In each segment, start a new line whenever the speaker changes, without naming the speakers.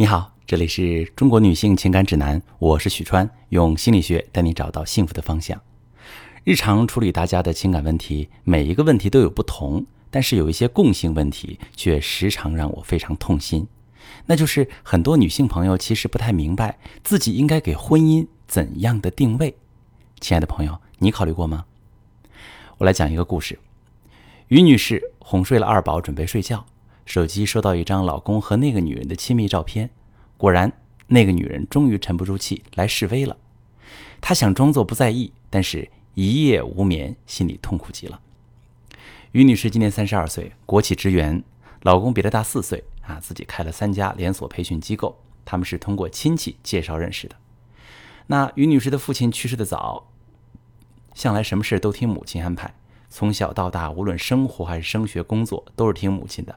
你好，这里是中国女性情感指南，我是许川，用心理学带你找到幸福的方向。日常处理大家的情感问题，每一个问题都有不同，但是有一些共性问题却时常让我非常痛心。那就是很多女性朋友其实不太明白自己应该给婚姻怎样的定位。亲爱的朋友，你考虑过吗？我来讲一个故事。于女士哄睡了二宝，准备睡觉。手机收到一张老公和那个女人的亲密照片，果然，那个女人终于沉不住气来示威了。她想装作不在意，但是一夜无眠，心里痛苦极了。于女士今年三十二岁，国企职员，老公比她大四岁啊，自己开了三家连锁培训机构，他们是通过亲戚介绍认识的。那于女士的父亲去世的早，向来什么事都听母亲安排，从小到大，无论生活还是升学、工作，都是听母亲的。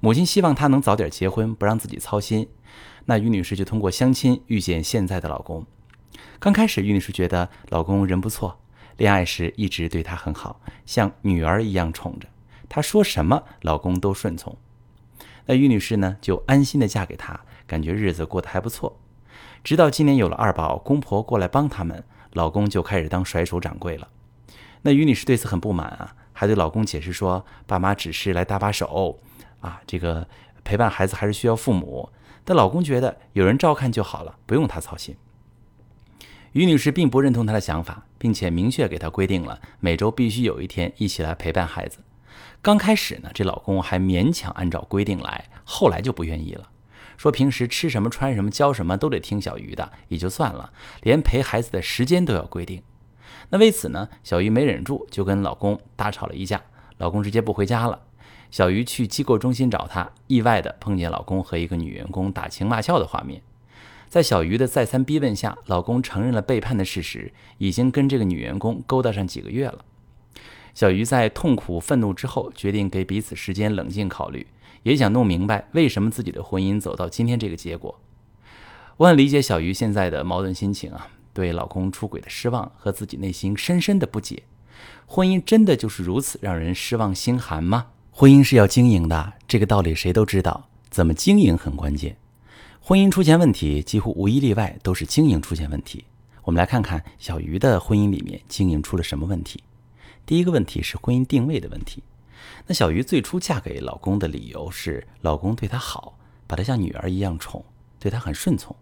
母亲希望她能早点结婚，不让自己操心。那于女士就通过相亲遇见现在的老公。刚开始，于女士觉得老公人不错，恋爱时一直对她很好，像女儿一样宠着。她说什么，老公都顺从。那于女士呢，就安心的嫁给他，感觉日子过得还不错。直到今年有了二宝，公婆过来帮他们，老公就开始当甩手掌柜了。那于女士对此很不满啊，还对老公解释说，爸妈只是来搭把手。啊，这个陪伴孩子还是需要父母，但老公觉得有人照看就好了，不用他操心。于女士并不认同他的想法，并且明确给他规定了每周必须有一天一起来陪伴孩子。刚开始呢，这老公还勉强按照规定来，后来就不愿意了，说平时吃什么、穿什么、教什么都得听小鱼的，也就算了，连陪孩子的时间都要规定。那为此呢，小鱼没忍住，就跟老公大吵了一架，老公直接不回家了。小鱼去机构中心找他，意外的碰见老公和一个女员工打情骂俏的画面。在小鱼的再三逼问下，老公承认了背叛的事实，已经跟这个女员工勾搭上几个月了。小鱼在痛苦愤怒之后，决定给彼此时间冷静考虑，也想弄明白为什么自己的婚姻走到今天这个结果。我很理解小鱼现在的矛盾心情啊，对老公出轨的失望和自己内心深深的不解。婚姻真的就是如此让人失望心寒吗？婚姻是要经营的，这个道理谁都知道。怎么经营很关键。婚姻出现问题，几乎无一例外都是经营出现问题。我们来看看小鱼的婚姻里面经营出了什么问题。第一个问题是婚姻定位的问题。那小鱼最初嫁给老公的理由是老公对她好，把她像女儿一样宠，对她很顺从。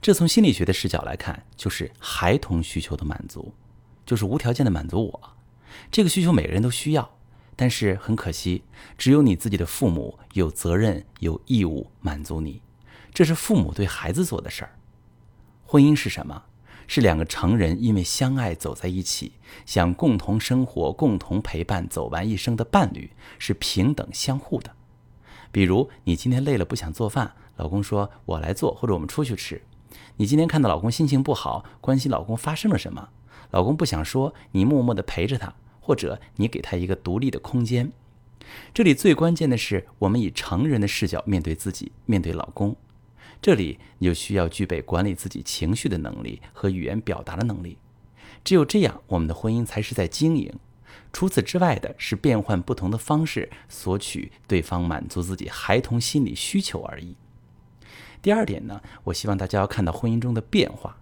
这从心理学的视角来看，就是孩童需求的满足，就是无条件的满足我。这个需求每个人都需要。但是很可惜，只有你自己的父母有责任、有义务满足你，这是父母对孩子做的事儿。婚姻是什么？是两个成人因为相爱走在一起，想共同生活、共同陪伴走完一生的伴侣，是平等相互的。比如你今天累了不想做饭，老公说我来做，或者我们出去吃。你今天看到老公心情不好，关心老公发生了什么，老公不想说，你默默地陪着他。或者你给他一个独立的空间，这里最关键的是，我们以成人的视角面对自己，面对老公。这里你就需要具备管理自己情绪的能力和语言表达的能力。只有这样，我们的婚姻才是在经营。除此之外的是变换不同的方式索取对方满足自己孩童心理需求而已。第二点呢，我希望大家要看到婚姻中的变化，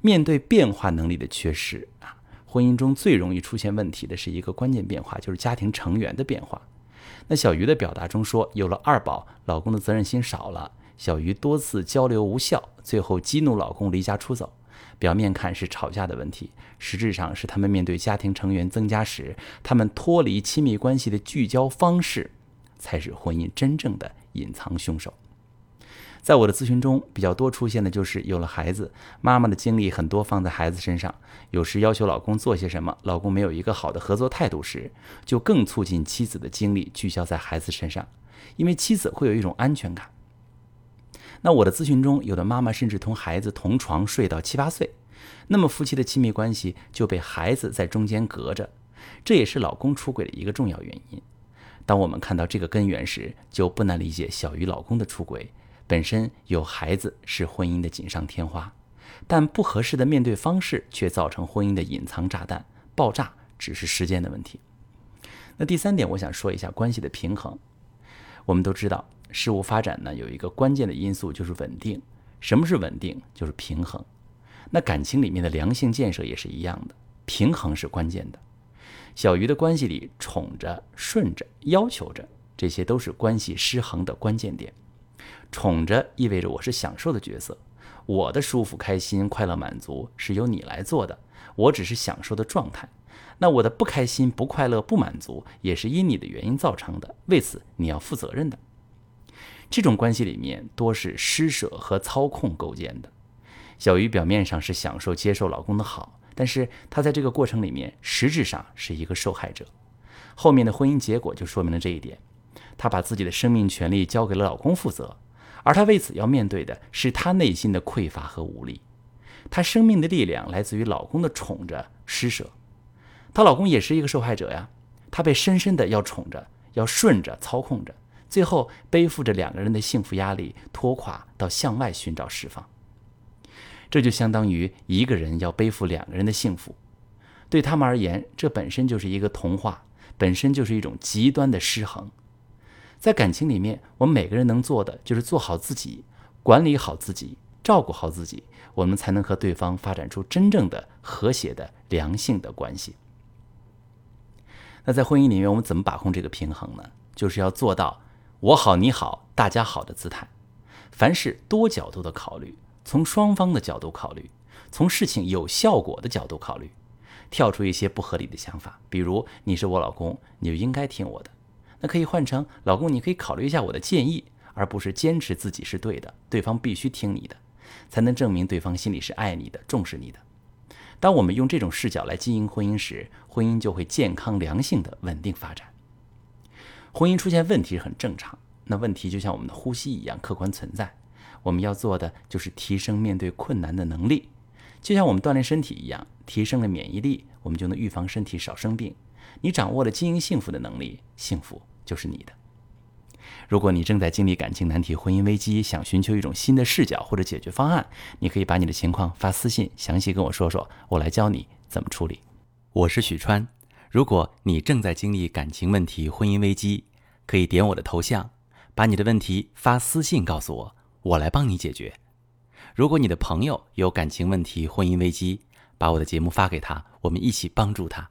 面对变化能力的缺失啊。婚姻中最容易出现问题的是一个关键变化，就是家庭成员的变化。那小鱼的表达中说，有了二宝，老公的责任心少了。小鱼多次交流无效，最后激怒老公离家出走。表面看是吵架的问题，实质上是他们面对家庭成员增加时，他们脱离亲密关系的聚焦方式，才是婚姻真正的隐藏凶手。在我的咨询中，比较多出现的就是有了孩子，妈妈的精力很多放在孩子身上，有时要求老公做些什么，老公没有一个好的合作态度时，就更促进妻子的精力聚焦在孩子身上，因为妻子会有一种安全感。那我的咨询中，有的妈妈甚至同孩子同床睡到七八岁，那么夫妻的亲密关系就被孩子在中间隔着，这也是老公出轨的一个重要原因。当我们看到这个根源时，就不难理解小鱼老公的出轨。本身有孩子是婚姻的锦上添花，但不合适的面对方式却造成婚姻的隐藏炸弹爆炸，只是时间的问题。那第三点，我想说一下关系的平衡。我们都知道，事物发展呢，有一个关键的因素就是稳定。什么是稳定？就是平衡。那感情里面的良性建设也是一样的，平衡是关键的。小鱼的关系里，宠着、顺着、要求着，这些都是关系失衡的关键点。宠着意味着我是享受的角色，我的舒服、开心、快乐、满足是由你来做的，我只是享受的状态。那我的不开心、不快乐、不满足，也是因你的原因造成的，为此你要负责任的。这种关系里面多是施舍和操控构建的。小鱼表面上是享受接受老公的好，但是她在这个过程里面实质上是一个受害者。后面的婚姻结果就说明了这一点。她把自己的生命权利交给了老公负责，而她为此要面对的是她内心的匮乏和无力。她生命的力量来自于老公的宠着、施舍。她老公也是一个受害者呀，他被深深的要宠着、要顺着、操控着。最后背负着两个人的幸福压力，拖垮到向外寻找释放。这就相当于一个人要背负两个人的幸福，对他们而言，这本身就是一个童话，本身就是一种极端的失衡。在感情里面，我们每个人能做的就是做好自己，管理好自己，照顾好自己，我们才能和对方发展出真正的和谐的良性的关系。那在婚姻里面，我们怎么把控这个平衡呢？就是要做到。我好，你好，大家好的姿态，凡事多角度的考虑，从双方的角度考虑，从事情有效果的角度考虑，跳出一些不合理的想法，比如你是我老公，你就应该听我的，那可以换成老公，你可以考虑一下我的建议，而不是坚持自己是对的，对方必须听你的，才能证明对方心里是爱你的，重视你的。当我们用这种视角来经营婚姻时，婚姻就会健康、良性的稳定发展。婚姻出现问题是很正常，那问题就像我们的呼吸一样客观存在。我们要做的就是提升面对困难的能力，就像我们锻炼身体一样，提升了免疫力，我们就能预防身体少生病。你掌握了经营幸福的能力，幸福就是你的。如果你正在经历感情难题、婚姻危机，想寻求一种新的视角或者解决方案，你可以把你的情况发私信，详细跟我说说，我来教你怎么处理。我是许川。如果你正在经历感情问题、婚姻危机，可以点我的头像，把你的问题发私信告诉我，我来帮你解决。如果你的朋友有感情问题、婚姻危机，把我的节目发给他，我们一起帮助他。